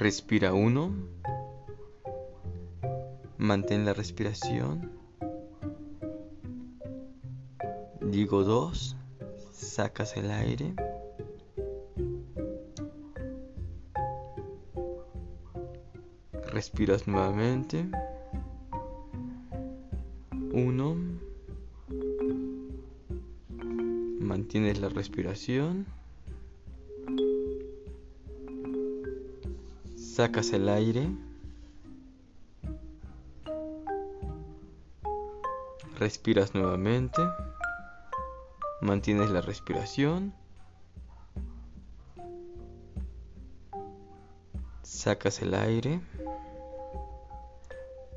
Respira uno. Mantén la respiración. Digo dos. Sacas el aire. Respiras nuevamente. Uno. Mantienes la respiración. Sacas el aire. Respiras nuevamente. Mantienes la respiración. Sacas el aire.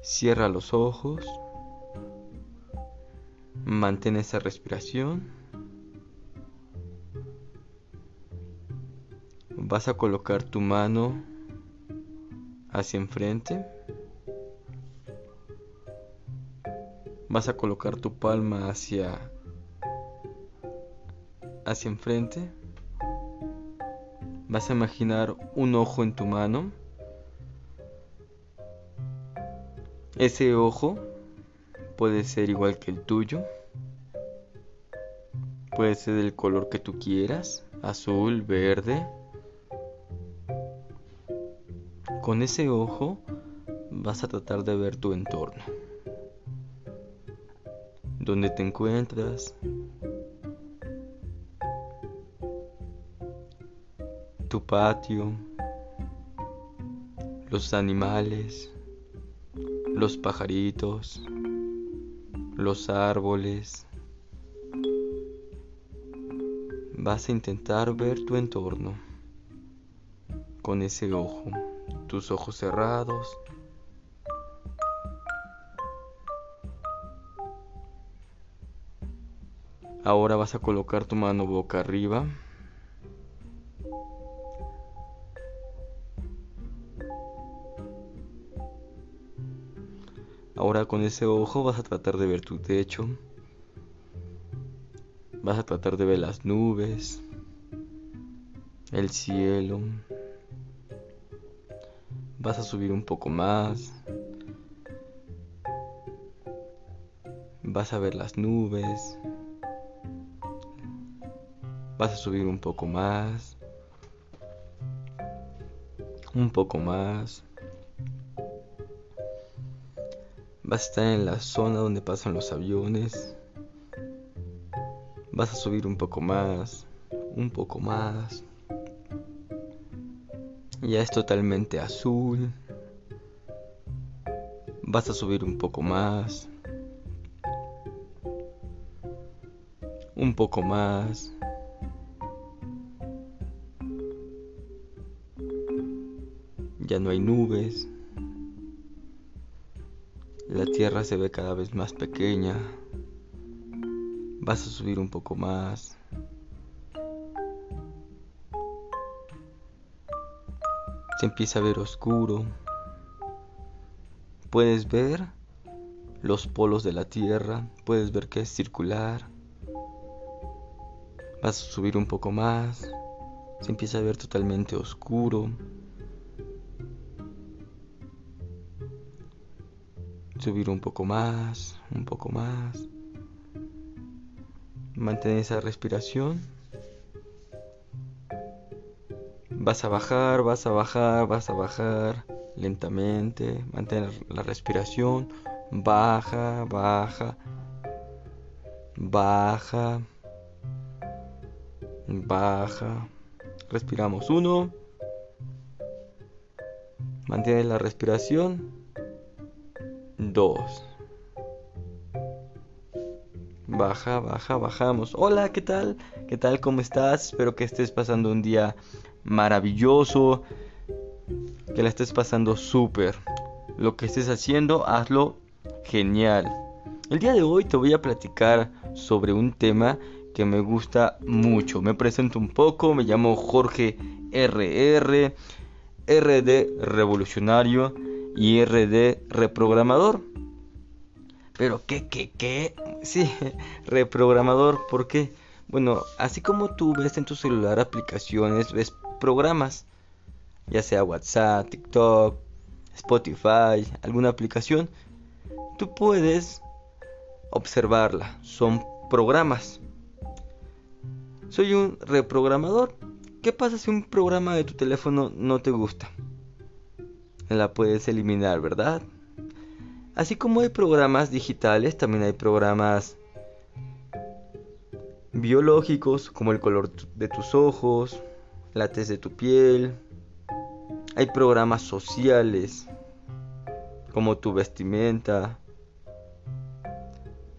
Cierra los ojos. Mantén esa respiración. Vas a colocar tu mano hacia enfrente. Vas a colocar tu palma hacia hacia enfrente. Vas a imaginar un ojo en tu mano. Ese ojo puede ser igual que el tuyo. Puede ser del color que tú quieras, azul, verde, Con ese ojo vas a tratar de ver tu entorno. Donde te encuentras. Tu patio. Los animales. Los pajaritos. Los árboles. Vas a intentar ver tu entorno con ese ojo tus ojos cerrados. Ahora vas a colocar tu mano boca arriba. Ahora con ese ojo vas a tratar de ver tu techo. Vas a tratar de ver las nubes, el cielo. Vas a subir un poco más. Vas a ver las nubes. Vas a subir un poco más. Un poco más. Vas a estar en la zona donde pasan los aviones. Vas a subir un poco más. Un poco más. Ya es totalmente azul. Vas a subir un poco más. Un poco más. Ya no hay nubes. La tierra se ve cada vez más pequeña. Vas a subir un poco más. Se empieza a ver oscuro. Puedes ver los polos de la Tierra, puedes ver que es circular. Vas a subir un poco más, se empieza a ver totalmente oscuro. Subir un poco más, un poco más. Mantén esa respiración. Vas a bajar, vas a bajar, vas a bajar lentamente, mantener la respiración, baja, baja, baja, baja. Respiramos uno. Mantiene la respiración. Dos. Baja, baja, bajamos. Hola, ¿qué tal? ¿Qué tal? ¿Cómo estás? Espero que estés pasando un día maravilloso, que la estés pasando súper. Lo que estés haciendo, hazlo genial. El día de hoy te voy a platicar sobre un tema que me gusta mucho. Me presento un poco, me llamo Jorge RR, RD revolucionario y RD reprogramador. Pero qué, qué, qué, sí, reprogramador, ¿por qué? Bueno, así como tú ves en tu celular aplicaciones, ves programas. ya sea WhatsApp, TikTok, Spotify, alguna aplicación, tú puedes observarla. Son programas. Soy un reprogramador. ¿Qué pasa si un programa de tu teléfono no te gusta? La puedes eliminar, ¿verdad? Así como hay programas digitales, también hay programas biológicos como el color de tus ojos, la tez de tu piel. Hay programas sociales como tu vestimenta,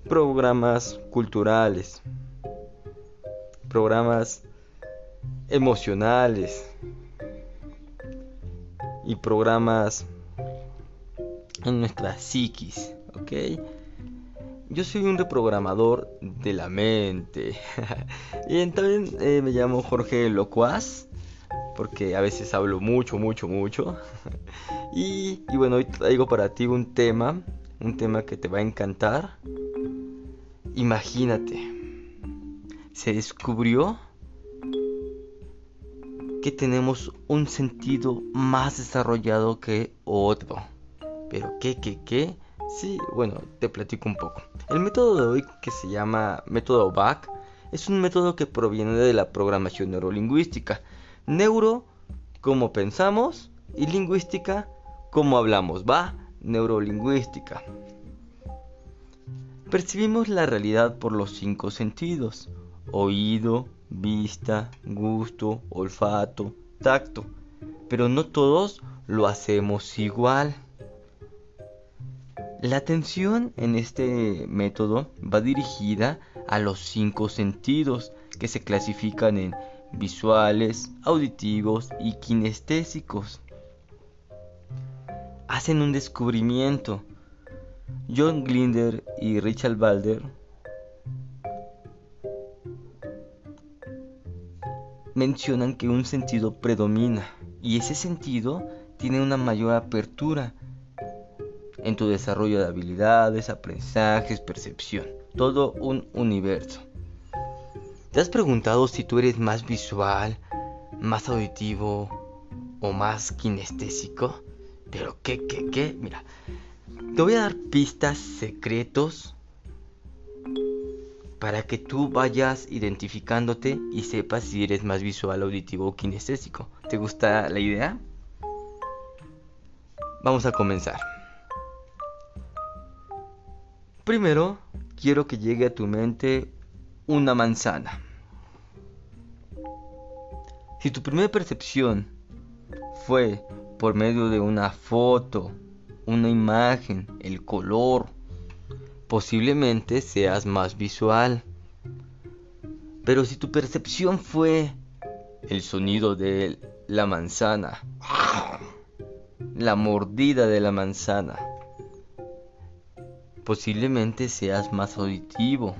programas culturales, programas emocionales y programas en nuestra psiquis, ¿ok? Yo soy un reprogramador de la mente. y también eh, me llamo Jorge Locuaz, porque a veces hablo mucho, mucho, mucho. y, y bueno, hoy traigo para ti un tema, un tema que te va a encantar. Imagínate, se descubrió que tenemos un sentido más desarrollado que otro. Pero qué, qué, qué? Sí, bueno, te platico un poco. El método de hoy que se llama método BAC es un método que proviene de la programación neurolingüística. Neuro, como pensamos, y lingüística, como hablamos. Va, neurolingüística. Percibimos la realidad por los cinco sentidos. Oído, vista, gusto, olfato, tacto. Pero no todos lo hacemos igual. La atención en este método va dirigida a los cinco sentidos que se clasifican en visuales, auditivos y kinestésicos. Hacen un descubrimiento. John Glinder y Richard Balder mencionan que un sentido predomina y ese sentido tiene una mayor apertura en tu desarrollo de habilidades, aprendizajes, percepción. Todo un universo. ¿Te has preguntado si tú eres más visual, más auditivo o más kinestésico? Pero qué, qué, qué, mira, te voy a dar pistas secretos para que tú vayas identificándote y sepas si eres más visual, auditivo o kinestésico. ¿Te gusta la idea? Vamos a comenzar. Primero, quiero que llegue a tu mente una manzana. Si tu primera percepción fue por medio de una foto, una imagen, el color, posiblemente seas más visual. Pero si tu percepción fue el sonido de la manzana, la mordida de la manzana, posiblemente seas más auditivo.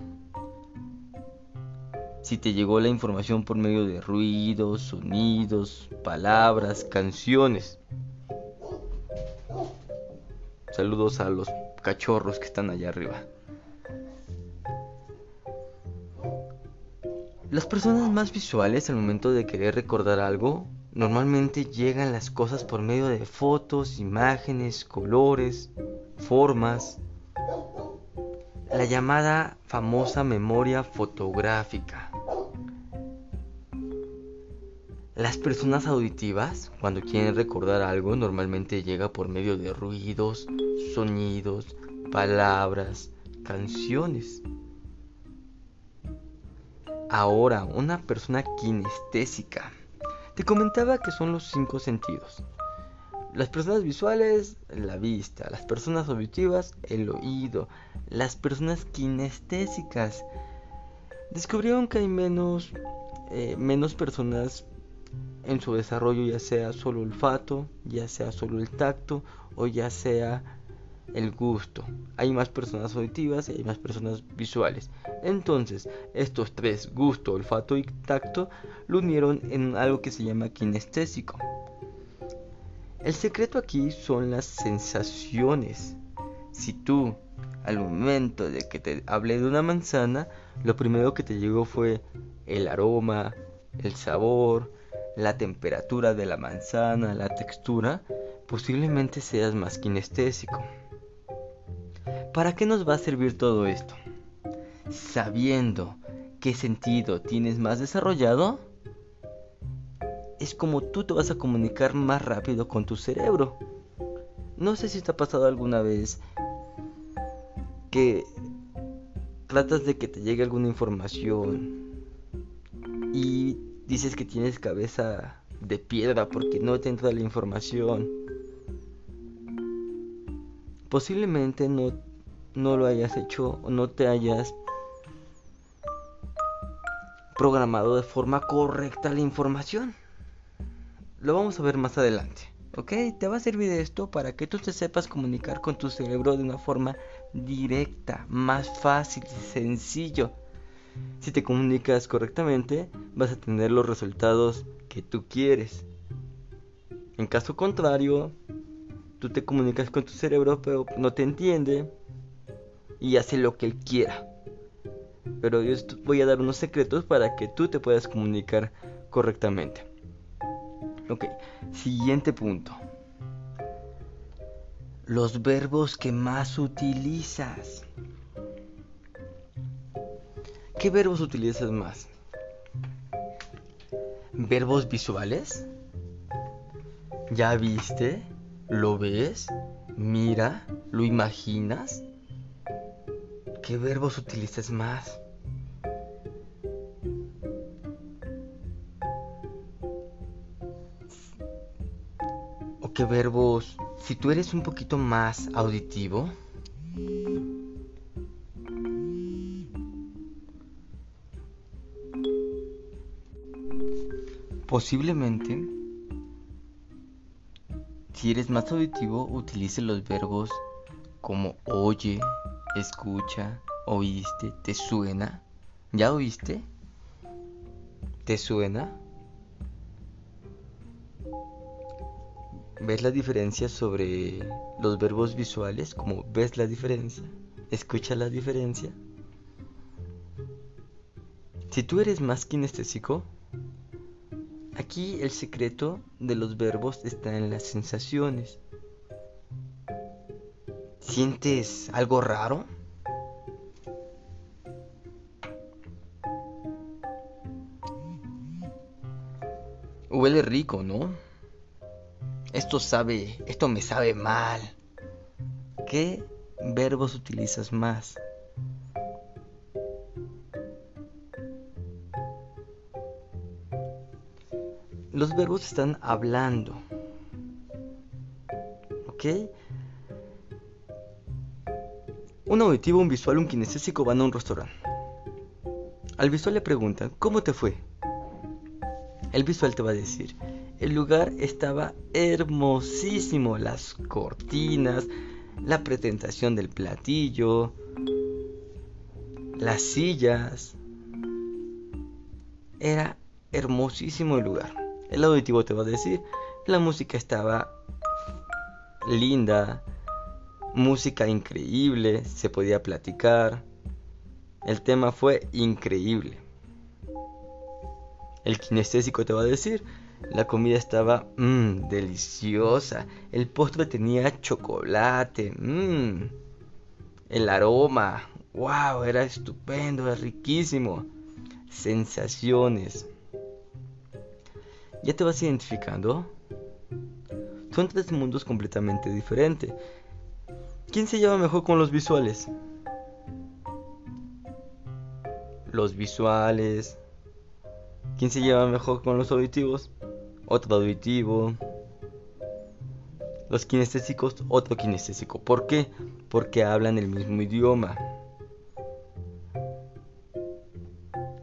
Si te llegó la información por medio de ruidos, sonidos, palabras, canciones. Saludos a los cachorros que están allá arriba. Las personas más visuales al momento de querer recordar algo, normalmente llegan las cosas por medio de fotos, imágenes, colores, formas, la llamada famosa memoria fotográfica. Las personas auditivas, cuando quieren recordar algo, normalmente llega por medio de ruidos, sonidos, palabras, canciones. Ahora, una persona kinestésica. Te comentaba que son los cinco sentidos. Las personas visuales, la vista. Las personas auditivas, el oído. Las personas kinestésicas. Descubrieron que hay menos, eh, menos personas en su desarrollo, ya sea solo olfato, ya sea solo el tacto o ya sea el gusto. Hay más personas auditivas y hay más personas visuales. Entonces, estos tres, gusto, olfato y tacto, lo unieron en algo que se llama kinestésico. El secreto aquí son las sensaciones. Si tú, al momento de que te hablé de una manzana, lo primero que te llegó fue el aroma, el sabor, la temperatura de la manzana, la textura, posiblemente seas más kinestésico. ¿Para qué nos va a servir todo esto? Sabiendo qué sentido tienes más desarrollado, es como tú te vas a comunicar más rápido con tu cerebro. No sé si te ha pasado alguna vez que tratas de que te llegue alguna información y dices que tienes cabeza de piedra porque no te entra la información. Posiblemente no, no lo hayas hecho o no te hayas programado de forma correcta la información. Lo vamos a ver más adelante. ¿Ok? Te va a servir esto para que tú te sepas comunicar con tu cerebro de una forma directa, más fácil, sencillo. Si te comunicas correctamente, vas a tener los resultados que tú quieres. En caso contrario, tú te comunicas con tu cerebro, pero no te entiende y hace lo que él quiera. Pero yo voy a dar unos secretos para que tú te puedas comunicar correctamente. Ok, siguiente punto. Los verbos que más utilizas. ¿Qué verbos utilizas más? ¿Verbos visuales? ¿Ya viste? ¿Lo ves? ¿Mira? ¿Lo imaginas? ¿Qué verbos utilizas más? ¿O qué verbos? Si tú eres un poquito más auditivo, Posiblemente, si eres más auditivo, utilice los verbos como oye, escucha, oíste, te suena. ¿Ya oíste? ¿Te suena? ¿Ves la diferencia sobre los verbos visuales? Como ves la diferencia, escucha la diferencia. Si tú eres más kinestésico, Aquí el secreto de los verbos está en las sensaciones. ¿Sientes algo raro? Huele rico, ¿no? Esto sabe, esto me sabe mal. ¿Qué verbos utilizas más? los verbos están hablando. ¿Ok? Un auditivo, un visual, un kinestésico van a un restaurante. Al visual le preguntan, ¿cómo te fue? El visual te va a decir, el lugar estaba hermosísimo, las cortinas, la presentación del platillo, las sillas. Era hermosísimo el lugar. El auditivo te va a decir, la música estaba linda, música increíble, se podía platicar. El tema fue increíble. El kinestésico te va a decir, la comida estaba mmm, deliciosa. El postre tenía chocolate. Mmm, el aroma. Wow, era estupendo, era riquísimo. Sensaciones. ¿Ya te vas identificando? Son tres mundos completamente diferentes. ¿Quién se lleva mejor con los visuales? Los visuales. ¿Quién se lleva mejor con los auditivos? Otro auditivo. Los kinestésicos, otro kinestésico. ¿Por qué? Porque hablan el mismo idioma.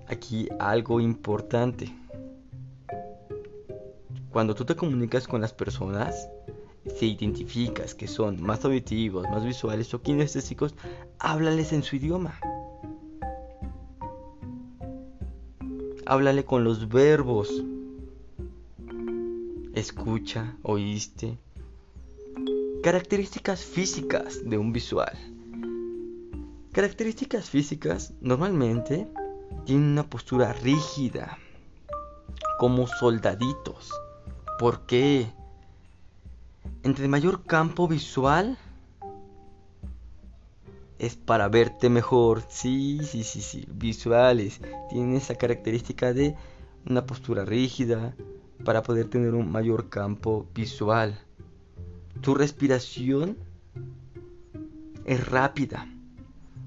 Aquí algo importante. Cuando tú te comunicas con las personas, si identificas que son más auditivos, más visuales o kinestésicos, háblales en su idioma. Háblale con los verbos. Escucha, oíste. Características físicas de un visual. Características físicas normalmente tienen una postura rígida, como soldaditos. ¿Por qué? Entre mayor campo visual es para verte mejor. Sí, sí, sí, sí. Visuales. Tienen esa característica de una postura rígida para poder tener un mayor campo visual. Tu respiración es rápida.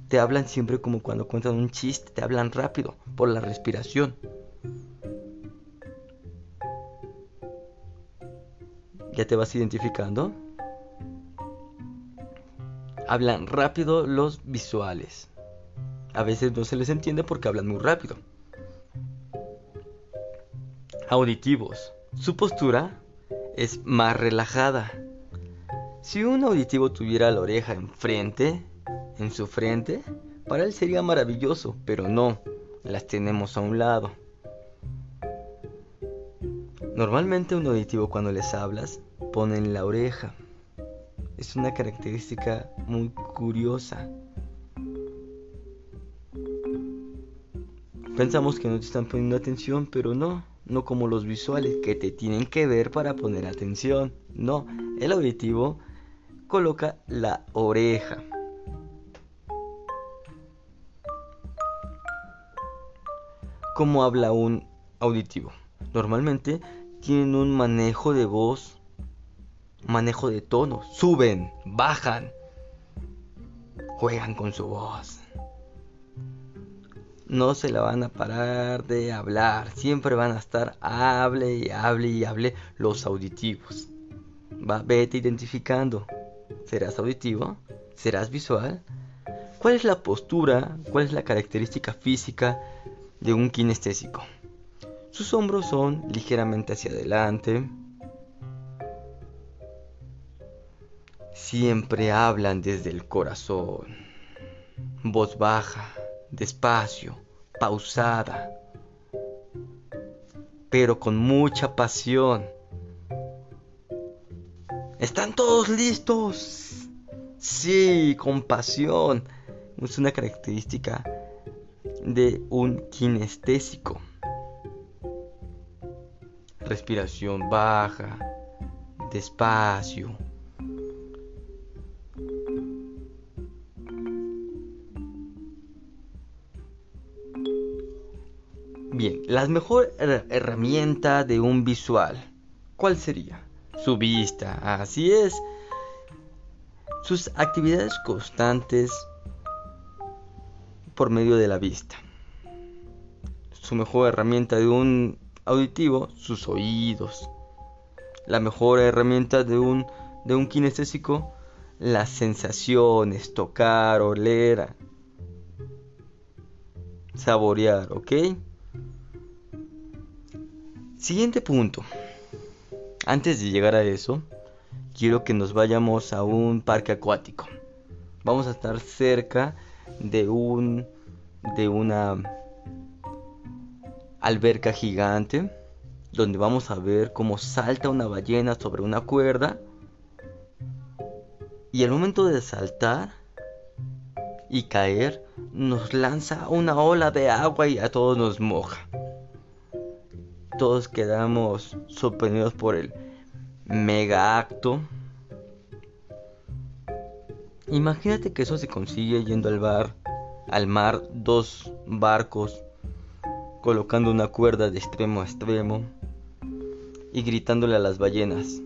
Te hablan siempre como cuando cuentan un chiste, te hablan rápido por la respiración. ¿Ya te vas identificando? Hablan rápido los visuales. A veces no se les entiende porque hablan muy rápido. Auditivos. Su postura es más relajada. Si un auditivo tuviera la oreja enfrente, en su frente, para él sería maravilloso, pero no, las tenemos a un lado. Normalmente un auditivo cuando les hablas ponen la oreja. Es una característica muy curiosa. Pensamos que no te están poniendo atención, pero no, no como los visuales que te tienen que ver para poner atención. No, el auditivo coloca la oreja. ¿Cómo habla un auditivo? Normalmente tienen un manejo de voz, manejo de tono, suben, bajan, juegan con su voz. No se la van a parar de hablar, siempre van a estar hable y hable y hable los auditivos. Va, vete identificando. ¿Serás auditivo? ¿Serás visual? ¿Cuál es la postura? ¿Cuál es la característica física de un kinestésico. Sus hombros son ligeramente hacia adelante. Siempre hablan desde el corazón. Voz baja, despacio, pausada, pero con mucha pasión. ¿Están todos listos? Sí, con pasión. Es una característica de un kinestésico. Respiración baja, despacio. Bien, la mejor herramienta de un visual, ¿cuál sería? Su vista, así es. Sus actividades constantes por medio de la vista. Su mejor herramienta de un auditivo, sus oídos. La mejor herramienta de un, de un kinestésico, las sensaciones, tocar, oler, saborear, ¿ok? Siguiente punto. Antes de llegar a eso, quiero que nos vayamos a un parque acuático. Vamos a estar cerca de un de una alberca gigante donde vamos a ver cómo salta una ballena sobre una cuerda y al momento de saltar y caer nos lanza una ola de agua y a todos nos moja. Todos quedamos sorprendidos por el mega acto Imagínate que eso se consigue yendo al bar, al mar, dos barcos, colocando una cuerda de extremo a extremo y gritándole a las ballenas.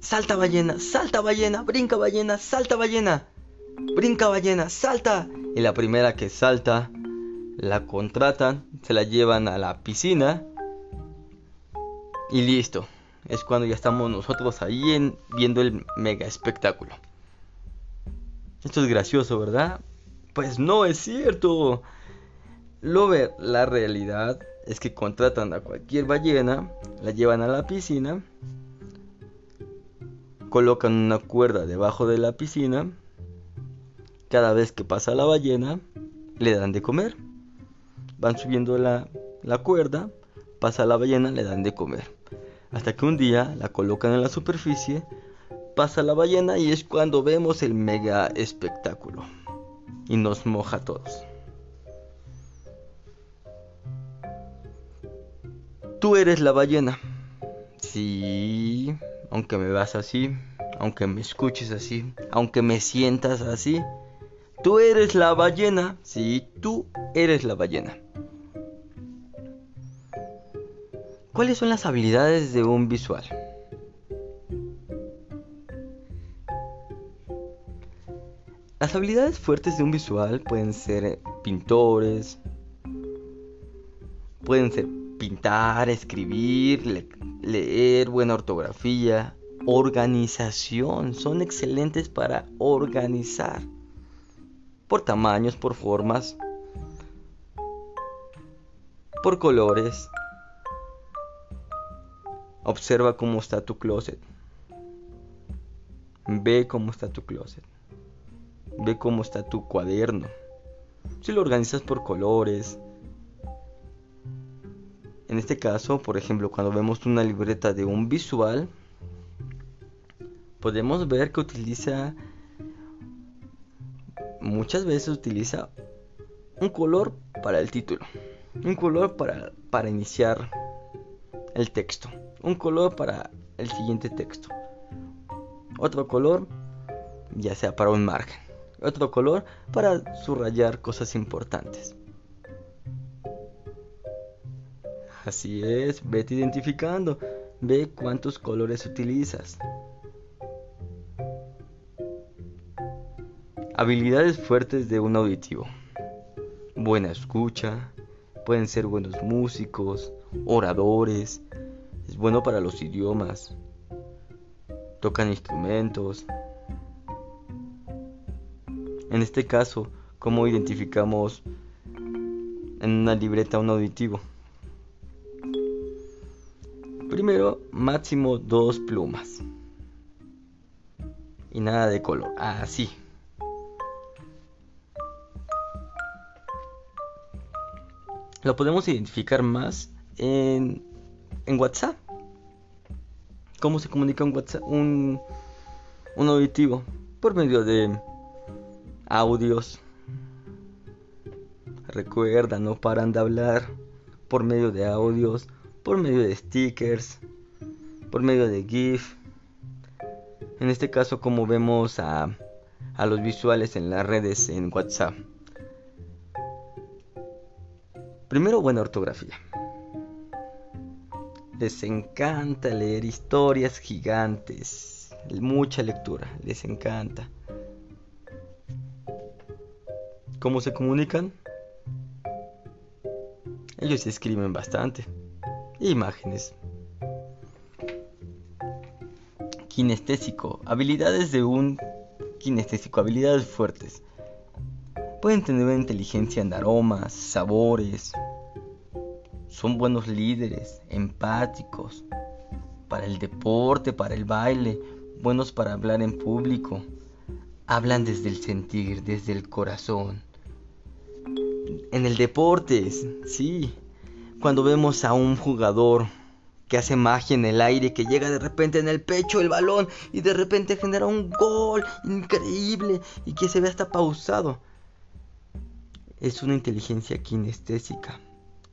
Salta ballena, salta ballena, brinca ballena, salta ballena, brinca ballena, salta. Y la primera que salta, la contratan, se la llevan a la piscina y listo. Es cuando ya estamos nosotros ahí en, viendo el mega espectáculo. Esto es gracioso, ¿verdad? Pues no es cierto. Lo ver, la realidad es que contratan a cualquier ballena, la llevan a la piscina, colocan una cuerda debajo de la piscina, cada vez que pasa la ballena, le dan de comer. Van subiendo la, la cuerda, pasa la ballena, le dan de comer. Hasta que un día la colocan en la superficie, pasa la ballena y es cuando vemos el mega espectáculo. Y nos moja a todos. Tú eres la ballena. Sí, aunque me vas así, aunque me escuches así, aunque me sientas así. Tú eres la ballena. Sí, tú eres la ballena. ¿Cuáles son las habilidades de un visual? Las habilidades fuertes de un visual pueden ser pintores, pueden ser pintar, escribir, leer, buena ortografía, organización. Son excelentes para organizar. Por tamaños, por formas, por colores. Observa cómo está tu closet. Ve cómo está tu closet. Ve cómo está tu cuaderno. Si lo organizas por colores. En este caso, por ejemplo, cuando vemos una libreta de un visual, podemos ver que utiliza muchas veces utiliza un color para el título, un color para, para iniciar el texto, un color para el siguiente texto, otro color ya sea para un margen, otro color para subrayar cosas importantes. Así es, vete identificando, ve cuántos colores utilizas. Habilidades fuertes de un auditivo. Buena escucha, pueden ser buenos músicos, oradores, es bueno para los idiomas, tocan instrumentos. En este caso, ¿cómo identificamos en una libreta un auditivo? Primero, máximo dos plumas. Y nada de color. Así. Lo podemos identificar más en, en WhatsApp. ¿Cómo se comunica un WhatsApp? Un, un auditivo. Por medio de audios. Recuerda, no paran de hablar. Por medio de audios. Por medio de stickers. Por medio de GIF. En este caso, como vemos a, a los visuales en las redes en WhatsApp. Primero, buena ortografía. Les encanta leer historias gigantes. Mucha lectura, les encanta. ¿Cómo se comunican? Ellos escriben bastante. Imágenes. Kinestésico. Habilidades de un kinestésico. Habilidades fuertes. Pueden tener una inteligencia en aromas, sabores. Son buenos líderes, empáticos. Para el deporte, para el baile. Buenos para hablar en público. Hablan desde el sentir, desde el corazón. En el deporte, sí. Cuando vemos a un jugador que hace magia en el aire, que llega de repente en el pecho el balón y de repente genera un gol increíble y que se ve hasta pausado es una inteligencia kinestésica,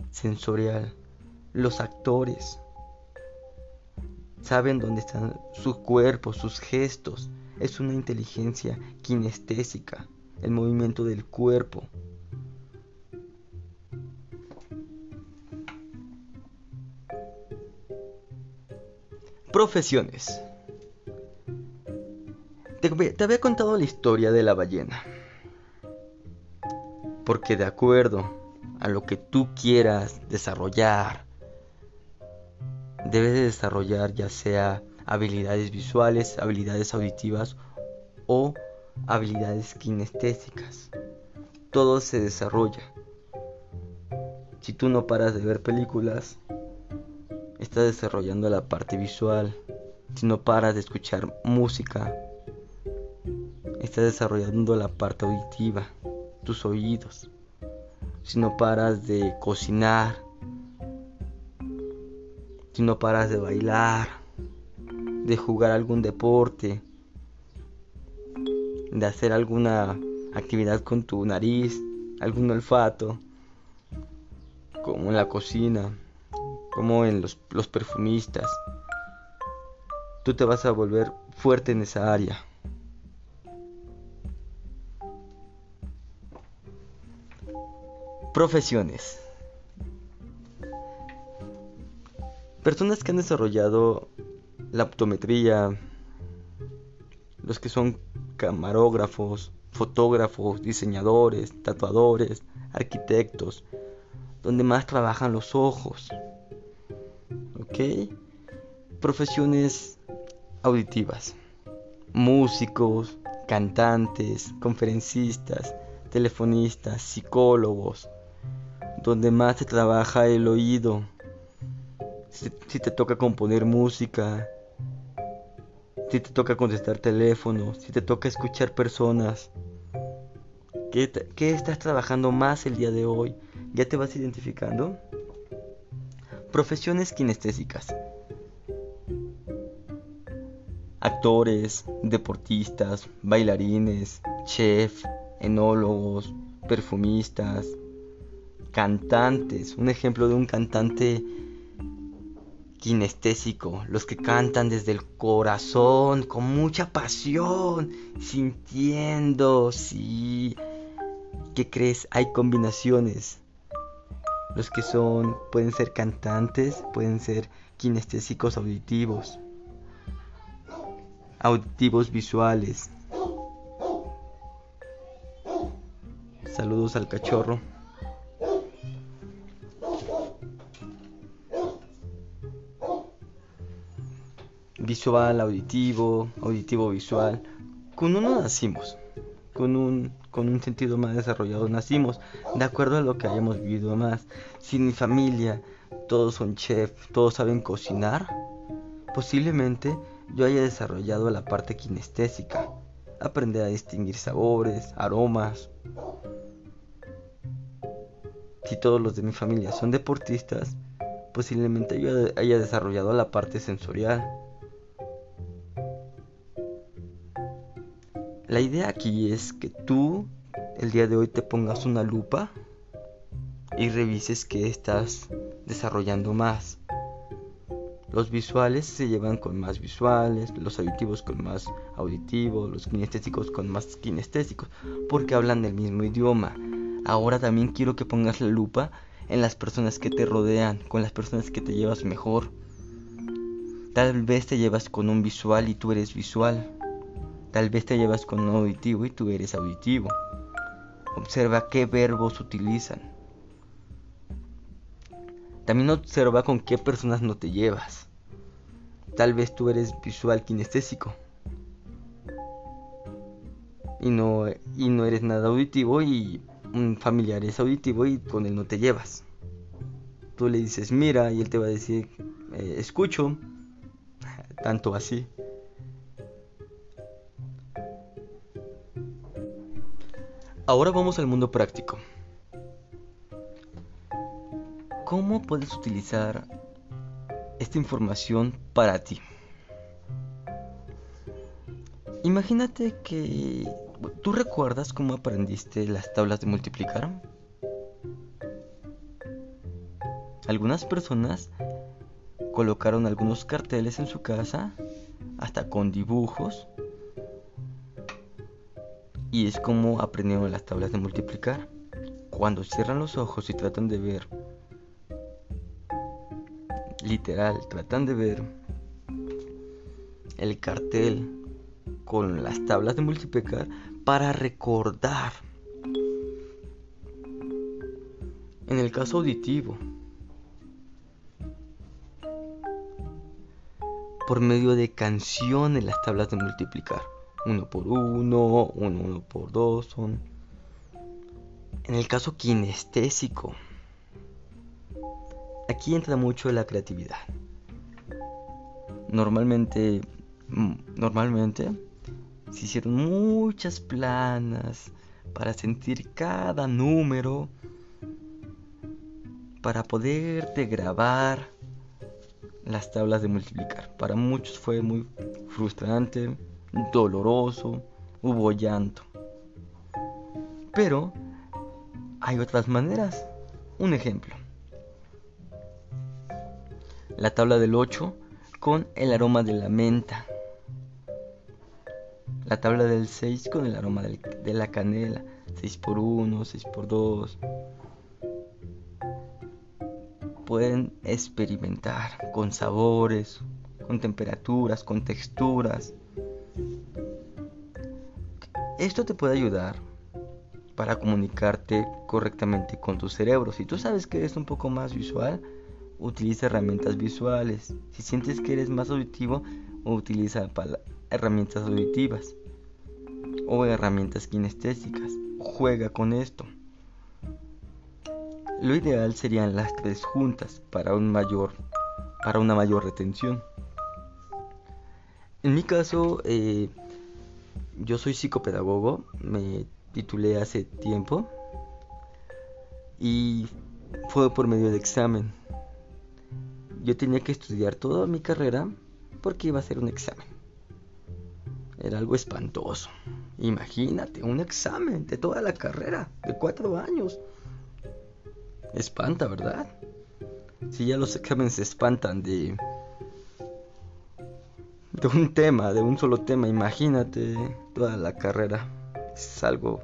sensorial. Los actores saben dónde están sus cuerpos, sus gestos. Es una inteligencia kinestésica, el movimiento del cuerpo. Profesiones. Te, te había contado la historia de la ballena porque de acuerdo a lo que tú quieras desarrollar, debes de desarrollar ya sea habilidades visuales, habilidades auditivas o habilidades kinestésicas. Todo se desarrolla. Si tú no paras de ver películas, estás desarrollando la parte visual. Si no paras de escuchar música, estás desarrollando la parte auditiva tus oídos, si no paras de cocinar, si no paras de bailar, de jugar algún deporte, de hacer alguna actividad con tu nariz, algún olfato, como en la cocina, como en los, los perfumistas. Tú te vas a volver fuerte en esa área. Profesiones. Personas que han desarrollado la optometría, los que son camarógrafos, fotógrafos, diseñadores, tatuadores, arquitectos, donde más trabajan los ojos. ¿Ok? Profesiones auditivas. Músicos, cantantes, conferencistas, telefonistas, psicólogos, donde más se trabaja el oído. Si, te toca componer música, si te toca contestar teléfonos, si te toca escuchar personas. ¿Qué, ¿Qué, estás trabajando más el día de hoy? ¿Ya te vas identificando? Profesiones kinestésicas. Actores, deportistas, bailarines, chef, enólogos, perfumistas, cantantes. Un ejemplo de un cantante kinestésico, los que cantan desde el corazón, con mucha pasión, sintiendo, sí. ¿Qué crees? Hay combinaciones. Los que son, pueden ser cantantes, pueden ser kinestésicos auditivos, auditivos visuales. Saludos al cachorro. Visual, auditivo, auditivo visual. Con uno nacimos, con un, con un sentido más desarrollado nacimos, de acuerdo a lo que hayamos vivido más. Si mi familia todos son chef, todos saben cocinar, posiblemente yo haya desarrollado la parte kinestésica, aprender a distinguir sabores, aromas. Si todos los de mi familia son deportistas, posiblemente yo haya desarrollado la parte sensorial. La idea aquí es que tú el día de hoy te pongas una lupa y revises que estás desarrollando más. Los visuales se llevan con más visuales, los auditivos con más auditivos, los kinestésicos con más kinestésicos, porque hablan del mismo idioma. Ahora también quiero que pongas la lupa en las personas que te rodean, con las personas que te llevas mejor. Tal vez te llevas con un visual y tú eres visual. Tal vez te llevas con un auditivo y tú eres auditivo. Observa qué verbos utilizan. También observa con qué personas no te llevas. Tal vez tú eres visual kinestésico. Y no, y no eres nada auditivo y un familiar es auditivo y con él no te llevas. Tú le dices mira y él te va a decir eh, escucho. Tanto así. Ahora vamos al mundo práctico. ¿Cómo puedes utilizar esta información para ti? Imagínate que tú recuerdas cómo aprendiste las tablas de multiplicar. Algunas personas colocaron algunos carteles en su casa, hasta con dibujos, y es como aprendieron las tablas de multiplicar. Cuando cierran los ojos y tratan de ver, literal, tratan de ver el cartel con las tablas de multiplicar para recordar. En el caso auditivo, por medio de canciones las tablas de multiplicar uno por uno, uno, uno por dos, son... En el caso kinestésico, aquí entra mucho la creatividad. Normalmente, mm, normalmente, se hicieron muchas planas para sentir cada número, para poderte grabar las tablas de multiplicar. Para muchos fue muy frustrante doloroso, hubo llanto. Pero hay otras maneras. Un ejemplo. La tabla del 8 con el aroma de la menta. La tabla del 6 con el aroma de la canela. 6 por 1, 6 por 2. Pueden experimentar con sabores, con temperaturas, con texturas. Esto te puede ayudar para comunicarte correctamente con tu cerebro. Si tú sabes que eres un poco más visual, utiliza herramientas visuales. Si sientes que eres más auditivo, utiliza herramientas auditivas o herramientas kinestésicas. Juega con esto. Lo ideal serían las tres juntas para un mayor para una mayor retención. En mi caso, eh, yo soy psicopedagogo, me titulé hace tiempo y fue por medio de examen. Yo tenía que estudiar toda mi carrera porque iba a ser un examen. Era algo espantoso. Imagínate, un examen de toda la carrera, de cuatro años. Espanta, ¿verdad? Si ya los exámenes se espantan de de un tema, de un solo tema, imagínate toda la carrera. Es algo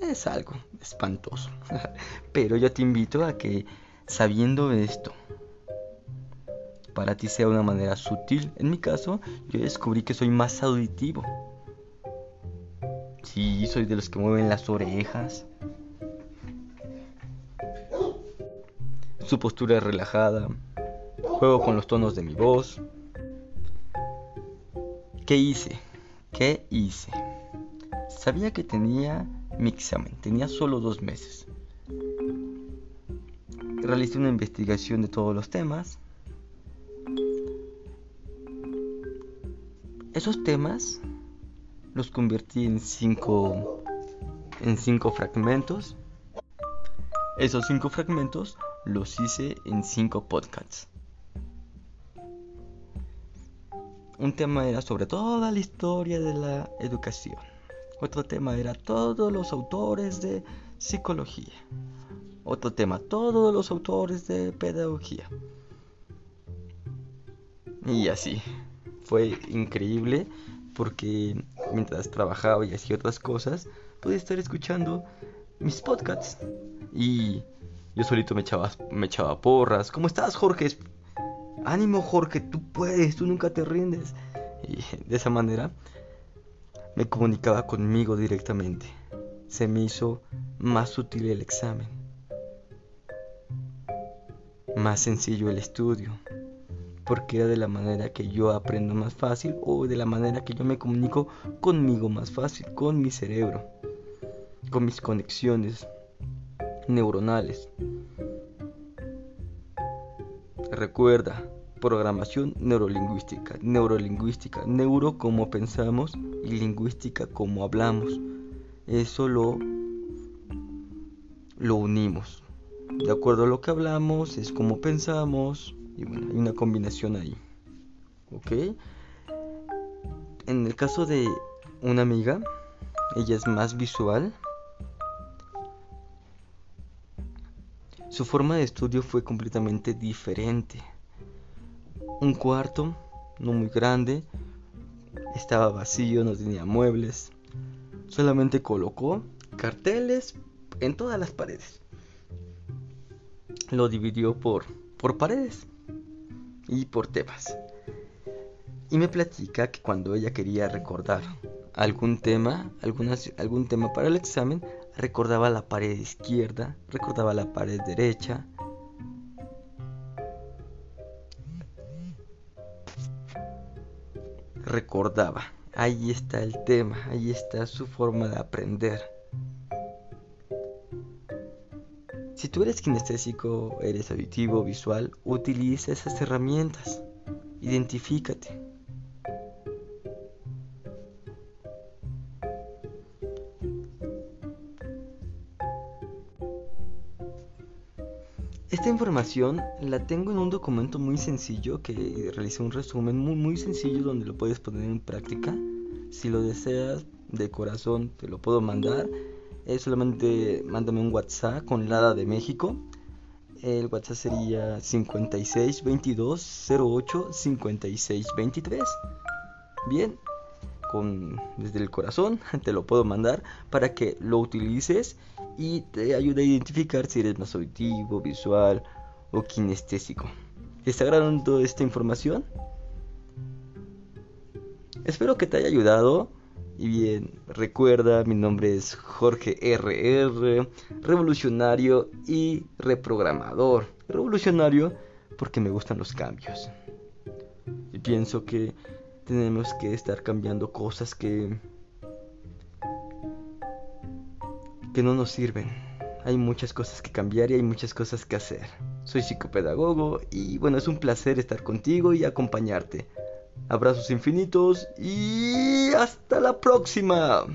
es algo espantoso. Pero yo te invito a que sabiendo esto para ti sea una manera sutil. En mi caso, yo descubrí que soy más auditivo. Sí, soy de los que mueven las orejas. Su postura es relajada. Juego con los tonos de mi voz. ¿Qué hice? ¿Qué hice? Sabía que tenía mi examen, tenía solo dos meses. Realicé una investigación de todos los temas. Esos temas los convertí en cinco en cinco fragmentos. Esos cinco fragmentos los hice en cinco podcasts. Un tema era sobre toda la historia de la educación. Otro tema era todos los autores de psicología. Otro tema, todos los autores de pedagogía. Y así. Fue increíble porque mientras trabajaba y hacía otras cosas, podía estar escuchando mis podcasts. Y yo solito me echaba, me echaba porras. ¿Cómo estás, Jorge? Ánimo Jorge, tú puedes, tú nunca te rindes. Y de esa manera me comunicaba conmigo directamente. Se me hizo más útil el examen, más sencillo el estudio, porque era de la manera que yo aprendo más fácil o de la manera que yo me comunico conmigo más fácil, con mi cerebro, con mis conexiones neuronales. Recuerda, programación neurolingüística, neurolingüística, neuro como pensamos y lingüística como hablamos. Eso lo, lo unimos. De acuerdo a lo que hablamos, es como pensamos y bueno, hay una combinación ahí. ¿Ok? En el caso de una amiga, ella es más visual. Su forma de estudio fue completamente diferente un cuarto, no muy grande, estaba vacío, no tenía muebles, solamente colocó carteles en todas las paredes. Lo dividió por, por paredes y por temas. Y me platica que cuando ella quería recordar algún tema, algún tema para el examen, recordaba la pared izquierda, recordaba la pared derecha, recordaba. Ahí está el tema, ahí está su forma de aprender. Si tú eres kinestésico, eres auditivo, visual, utiliza esas herramientas. Identifícate. Información la tengo en un documento muy sencillo que realicé un resumen muy, muy sencillo donde lo puedes poner en práctica. Si lo deseas de corazón te lo puedo mandar. Es solamente mándame un WhatsApp con Lada de México. el WhatsApp sería 5622 08 5623. Bien, con, desde el corazón te lo puedo mandar para que lo utilices y te ayude a identificar si eres más auditivo, visual o kinestésico. ¿Te está agradando esta información? Espero que te haya ayudado. Y bien, recuerda, mi nombre es Jorge RR, revolucionario y reprogramador. Revolucionario porque me gustan los cambios. Y pienso que tenemos que estar cambiando cosas que que no nos sirven. Hay muchas cosas que cambiar y hay muchas cosas que hacer. Soy psicopedagogo y bueno, es un placer estar contigo y acompañarte. Abrazos infinitos y hasta la próxima.